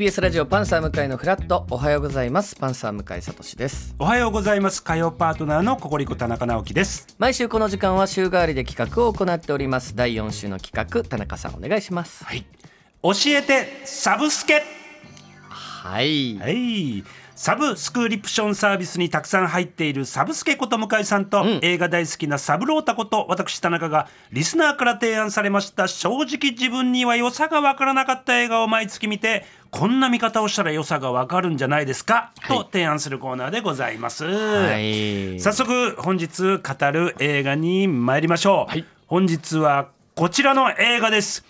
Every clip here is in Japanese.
TBS ラジオパンサー向井のフラット。おはようございます。パンサー向井聡です。おはようございます。火曜パートナーのココリコ田中直樹です。毎週この時間は週替わりで企画を行っております。第4週の企画田中さんお願いします。はい。教えてサブスケ。はい。はいサブスクリプションサービスにたくさん入っているサブスケこと向井さんと、映画大好きなサブロータこと私田中がリスナーから提案されました正直自分には良さが分からなかった映画を毎月見てこんな見方をしたら良さが分かるんじゃないですか、と提案するコーナーでございます、はい。早速本日語る映画に参りましょう、はい。本日はこちらの映画です。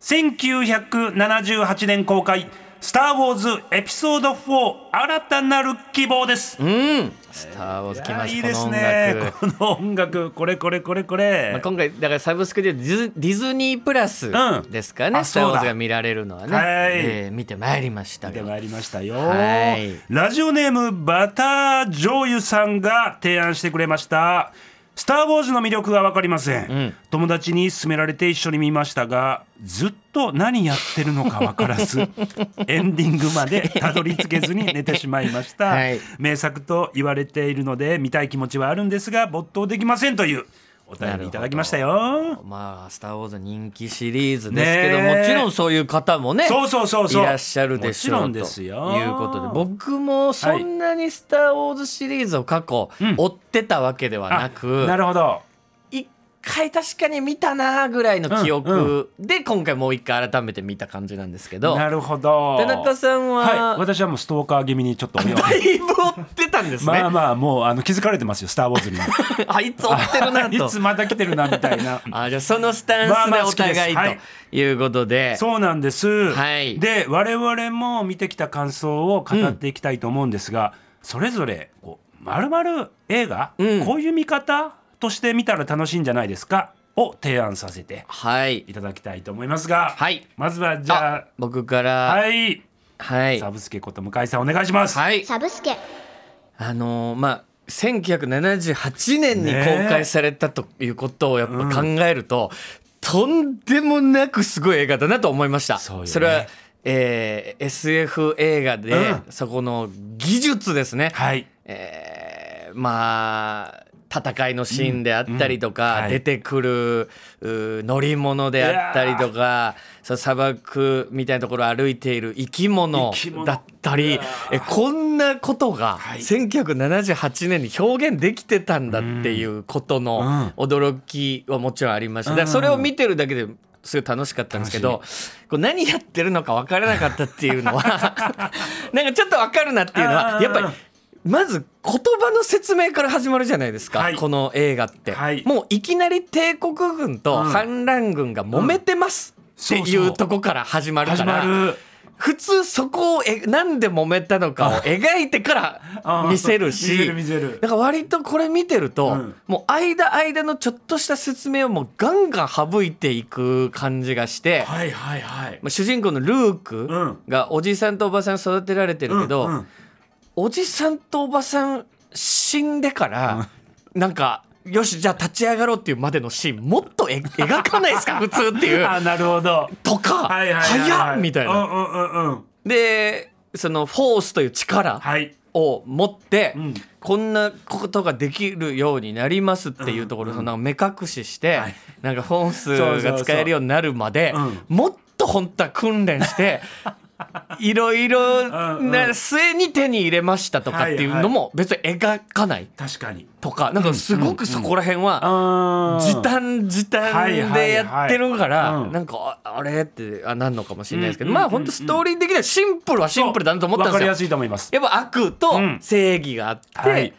1978年公開スター・ウォーズエピソード4新たなる希望です、うん。スター・ウォーズ来ました。いいですこの音ね楽。この音楽。これこれこれこれ、まあ、今回だからサブスクでディズディズニープラスうん。ですかね、あスター・ウォーそうだ。ズが見られるのはね、はい。えー見てまいりましたがで参りましたよ、はい。ラジオネームバター醤油さんが提案してくれましたスター・ウォーズの魅力が分かりません、ん。友達に勧められて一緒に見ましたがずっと何やってるのか分からず エンディングまでたどり着けずに寝てしまいました、はい。名作と言われているので見たい気持ちはあるんですが没頭できませんというお便りいただきましたよ。まあ「スター・ウォーズ」人気シリーズですけど、ねえ。もちろんそういう方もねそうそうそうそう。いらっしゃるでしょうということで僕もそんなに「スター・ウォーズ」シリーズを過去うん。追ってたわけではなく、あなるほど。一回確かに見たなぐらいの記憶で今回もう一回改めて見た感じなんですけど。なるほど。田中さんは、はい、私はもうストーカー気味にちょっとだいぶ追ってたんですね、まあまあもうあの気づかれてますよ「スター・ウォーズ」に。も あいつ追ってるなと。いつまた来てるなみたいな。あじゃあそのスタンスでお互いはい。ということで、そうなんです、はい。で我々も見てきた感想を語っていきたいと思うんですが、それぞれこう丸々映画、うん。こういう見方？として見たら楽しいんじゃないですか？を提案させてはい。いただきたいと思いますが、はい。まずはじゃあ僕から。あはい。はい。サブスケこと向井さんお願いします、はい。サブスケ。あのーまあ1978年に公開されたということをやっぱ考えると、とんでもなくすごい映画だなと思いました。そね。れは、えー SF 映画で、うん。そこの技術ですね。はい。えーまあ戦いのシーンであったりとか、うんはい。出てくるう乗り物であったりとか砂漠みたいなところを歩いている生き物だったりえこんなことがはい。1978年に表現できてたんだっていうことの驚きはもちろんありました。それを見てるだけですごい楽しかったんですけどこう何やってるのか分からなかったっていうのは なんかちょっと分かるなっていうのはやっぱりまず言葉の説明から始まるじゃないですか、はい。この映画って、はい。もういきなり帝国軍とうん。反乱軍が揉めてますっていそうとこから始まるからる。普通そこをえなんで揉めたのかを描いてから見せるしだから割とこれ見てると、うん。もう間間のちょっとした説明をもうガンガン省いていく感じがして、はいはいはい。まあ主人公のルークうん。がおじさんとおばさん育てられてるけど、うんうんおじさんとおばさん死んでから、なんかよしじゃあ立ち上がろうっていうまでのシーンもっとえ描かないですか？普通っていう。あなるほど。とか、はいはいはいはい。早っみたいな。うんうんうんうん。でそのフォースという力はい。を持って、うん。こんなことができるようになりますっていうところ、そのなんか目隠しして、はい。なんかフォースが使えるようになるまでもっと本当は訓練して いろいろな末に手に入れましたとかっていうのも別に描かない確かに。とかなんかすごくそこら辺はあ時短時短でやってるからなんかああれってあなんのかもしれないですけどうんまあ本当ストーリー的にはシンプルはシンプルだなと思ったんですよ。わかりや。すいと思います。やっぱ悪とうん。正義があって、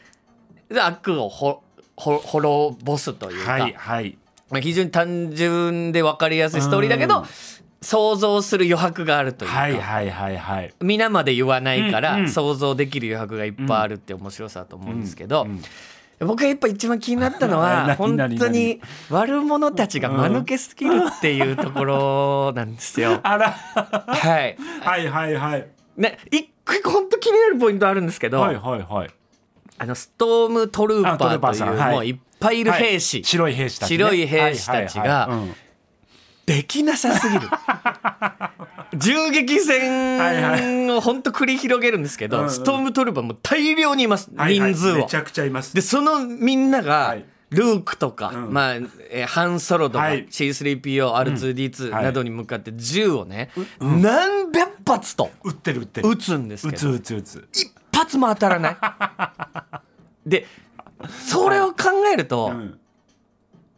悪をほほ滅ぼすというか、はいはい。まあ、非常に単純で分かりやすいストーリーだけど、うん想像する余白があるというか、はいはいはいはい。皆まで言わないから、想像できる余白がいっぱいあるって面白さだと思うんですけど、うん僕がやっぱ一番気になったのは 何本何当に悪者たちが間抜けすぎるっていうところなんですよ。あら。はい。はい。はいはいね、一個本当気になるポイントあるんですけど、はいはいはい。あのストームトルーパーというもういっぱいいる兵士、はい。白い兵士たちね。白い兵士たちができなさすぎる。銃撃戦を本当繰り広げるんですけど、うんうん。ストームトルーパーも大量にいます、はいはい。人数を。めちゃくちゃいます。でそのみんなが、はい。ルークとか、うん。まあえーハンソロとか、はい。C3PO、R2D2 はい。などに向かって銃をね、何百発と撃ってる撃ってる。撃つんです撃つけど撃つ撃つ。一発も当たらない。でそれを考えると、うん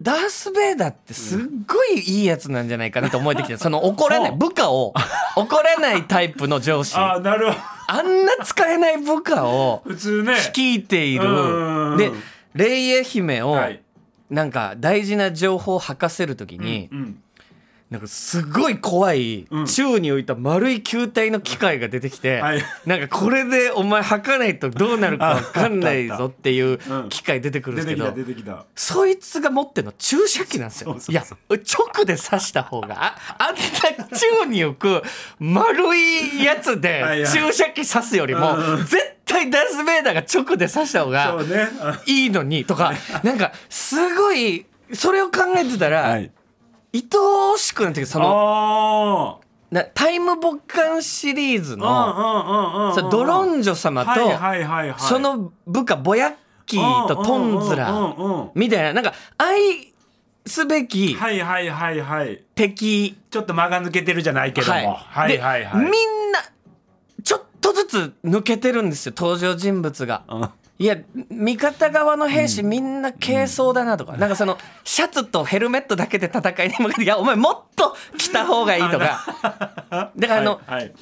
ダース・ベイダーってすっごいいいやつなんじゃないかなと思えてきてその怒らない 部下を怒らないタイプの上司。ああなるほど。あんな使えない部下を普通ね。率いている。うん。でレイヤ姫をはい。なんか大事な情報を吐かせるときにうんなんかすごい怖いうん。宙に浮いた丸い球体の機械が出てきてはい。なんかこれでお前吐かないとどうなるか分かんないぞっていううん機械出てくるんですけどそいつが持ってるの注射器なんですよ。いや、直で刺した方が、ああ。んな宙に浮く丸いやつはいではい。注射器刺すよりも絶対ダース・ベイダーが直で刺した方そがいいのに、とか、なんか、すごい、それを考えてたら、はい愛おしくなってその、あなタイムボカンシリーズあの、ドロンジョ様と、はいはいはいはい。その部下、ボヤッキーとトンズラみたいな、なんか、愛すべきはいはいはいはい。敵、ちょっと間が抜けてるじゃないけども。はい。ではいはい。みんなちょっとずつ抜けてるんですよ登場人物が。うんいや味方側の兵士みんな軽装だなとか、なんかそのシャツとヘルメットだけで戦いに向かっていやお前もっと着た方がいいとか。だからあの、はいはい。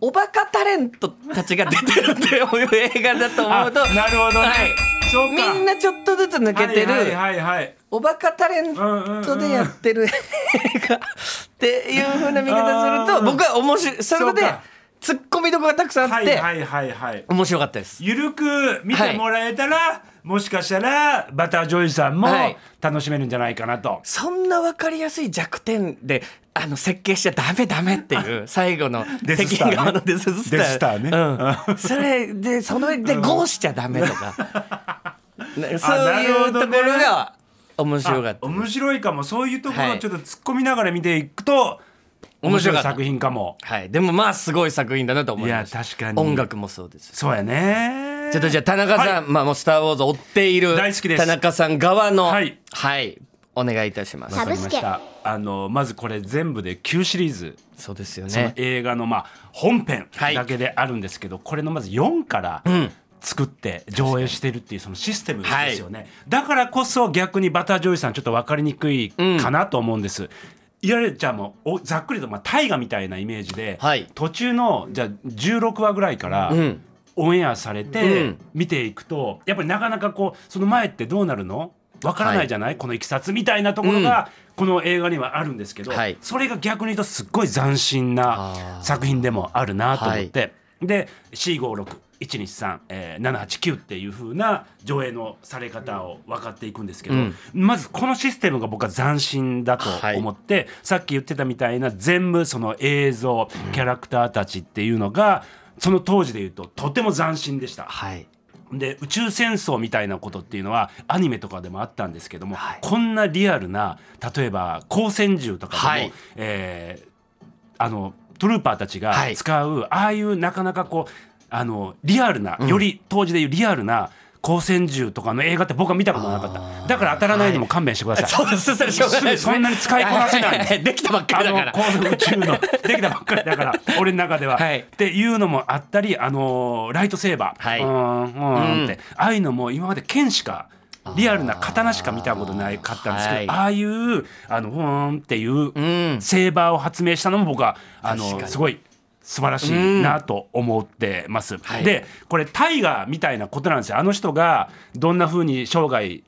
おバカタレントたちが出てるっていう映画だと思うとあなるほどね。はい。みんなちょっとずつ抜けてる、はいはいはいはい。おバカタレントでやってる映画っていう風な見方すると僕は面白いそれでツッコミどころがたくさんあってはいはいはいはい。面白かったです。ゆるく見てもらえたら、もしかしたらバタージョイさんもはい。楽しめるんじゃないかなと、そんな分かりやすい弱点であの設計しちゃダメダメっていう最後の敵側のデススター。デススターね。うん、それでその上でゴーしちゃダメとか、ねそういうところが面白かっあた面白いかも。そういうところはい。をちょっと突っ込みながら見ていくと、面面白い作品かも。はい、でもまあすごい作品だなと思いましたいや確かに。音楽もそうですそうやね。ちょっとじゃあ田中さん、はい。まあもうスター・ウォーズを追っている大好きです。田中さん側のはい、はい、お願いいたします。わかりました。あのまずこれ全部で9シリーズ。そうですよそのね。映画のまあ本編はい。だけであるんですけど、これのまず4からん。作って上映してるっていうそのシステムですよね、だからこそ逆にバタージョイさんちょっと分かりにくいかなと思うんです。いわゆるじゃあもうおざっくりとまあ大河みたいなイメージで、はい。途中のじゃあ16話ぐらいから、うん。オンエアされうてん。見ていくと、やっぱりなかなかこうその前ってどうなるの？わからないじゃない、このいきさつみたいなところが、この映画にはあるんですけど、はい。それが逆に言うとすっごい斬新な作品でもあるなと思って、で C56123、えー、789っていう風な上映のされ方を分かっていくんですけど、うん。まずこのシステムが僕は斬新だと思って、さっき言ってたみたいな全部その映像キャラクターたちっていうのがその当時で言うととても斬新でした。はい。で宇宙戦争みたいなことっていうのはアニメとかでもあったんですけども、はい。こんなリアルな例えば光線銃とかでも、はい。えーあのトルーパーたちがはい。使う、ああいうなかなかこうあのリアルな、より当時でいうリアルな光線銃とかの映画って僕は見たことなかった。だから当たらないのも勘弁してください、そうです。しょうがない。ね。そんなに使いこなせないは できたばっかありだから。のこの宇宙の できたばっかり。だから俺の中では、はい。っていうのもあったりあのーライトセーバー、はい。うーんうーんって、ああいうのも今まで剣しかリアルな刀しか見たことないかったんですけど、はい。ああいうあのふーんっていううん。セーバーを発明したのも僕はあのすごい素晴らしいなと思ってます。はい。でこれ大河みたいなことなんですよ。あの人がどんな風に生涯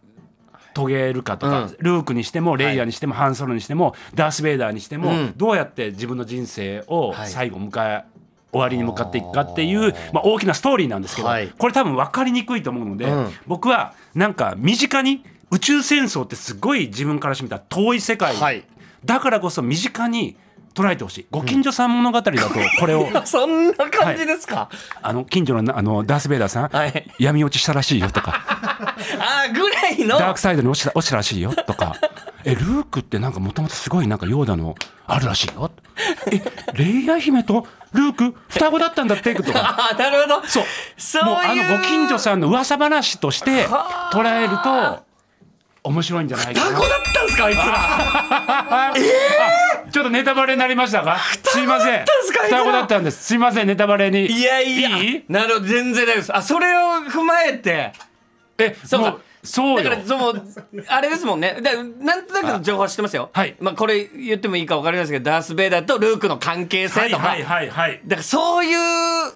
遂げるかとか、うん。ルークにしてもレイヤーにしても、ハンソロにしてもダース・ベイダーにしても、うん。どうやって自分の人生をはい。最後迎え終わりに向かっていくかっていう、まあ、大きなストーリーなんですけど、はい。これ多分分かりにくいと思うので、うん。僕はなんか身近に宇宙戦争ってすごい自分からしてみたら遠い世界、はい。だからこそ身近に捉えてほしい。ご近所さん物語だとこれを、そんな感じですか？あの近所のなあのダース・ベイダーさん、はい。闇落ちしたらしいよとか。あーぐらいの？ダークサイドに落ちた落ちたらしいよとか。えルークってなんかもともとすごいなんかヨーダのあるらしいよ。えレイヤ姫とルーク双子だったんだってとか。あなるほど。そう。そうもうあのご近所さんの噂話として捉えると面白いんじゃないかな。双子だったんですかあいつらとネタバレになりましたか？すいません。双子だったんです。すいませんネタバレに。いやいや。いい？なるほど全然大丈夫です。あそれを踏まえて。えそうそうよ。だからそのあれですもんね。だなんとなくの情報は知ってますよ。はい。まあこれ言ってもいいか分かりませんけどダース・ベイダーとルークの関係はい性とか、はいはいはい。だからそういう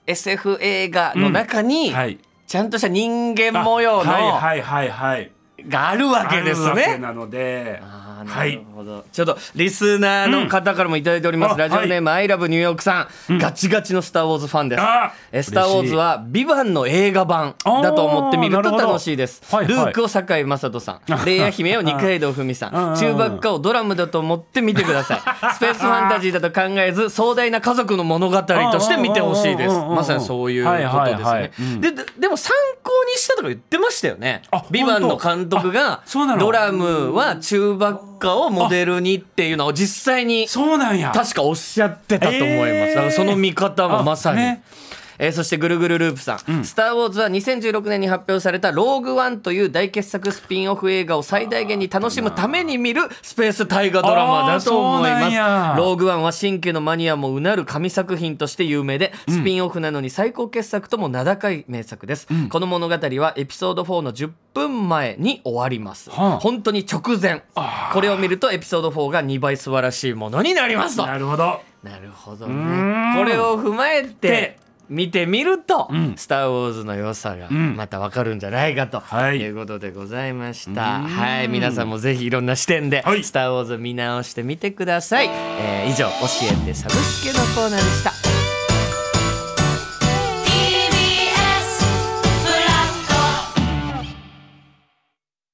SF 映画の中に、はい。ちゃんとした人間模様の、はいはいはいはい。があるわけですね。なので。あーはないるほど、ちょっとリスナーの方からもいただいております、うん。ラジオネーム、アイラブニューヨークさん、ガチガチのスター・ウォーズファンです。あえスター・ウォーズは「ビバンの映画版だと思って見ると楽しいです、はいはい。ルークを堺雅人さん。レイヤ姫を二階堂ふみさうん。んチューバッカをドラムだと思って見てください。スペースファンタジーだと考えず壮大な家族の物語として見てほしいです。うんうんうんうんまさにそういうことですはいはいはねいうんでででも参考にしたとか言ってましたよね。あビバンの監督がドラムはチューバッカをモデルにっていうのを実際にそうなんや。確かおっしゃってたと思います、えーだからその見方もまさに、えーそしてぐるぐるループさん、スター・ウォーズは2016年に発表された「ローグ・ワン」という大傑作スピンオフ映画を最大限に楽しむために見るスペース大河ドラマだと思います。や。ローグ・ワンは新旧のマニアもうなる神作品として有名で、スピンオフなのに最高傑作とも名高い名作です、この物語はエピソード4の10分前に終わります、はあ。本当に直前。これを見るとエピソー。ド4が2倍素晴らしいものになりますとなるほどなるほどねんこれを踏まえてで見てみると「んスター・ウォーズ」の良さがんまたわかるんじゃないかとはいいうことでございました。はい皆さんもぜひいろんな視点ではいスター・ウォーズ」見直してみてください。えー以上「教えてサブスケ」のコーナーでした。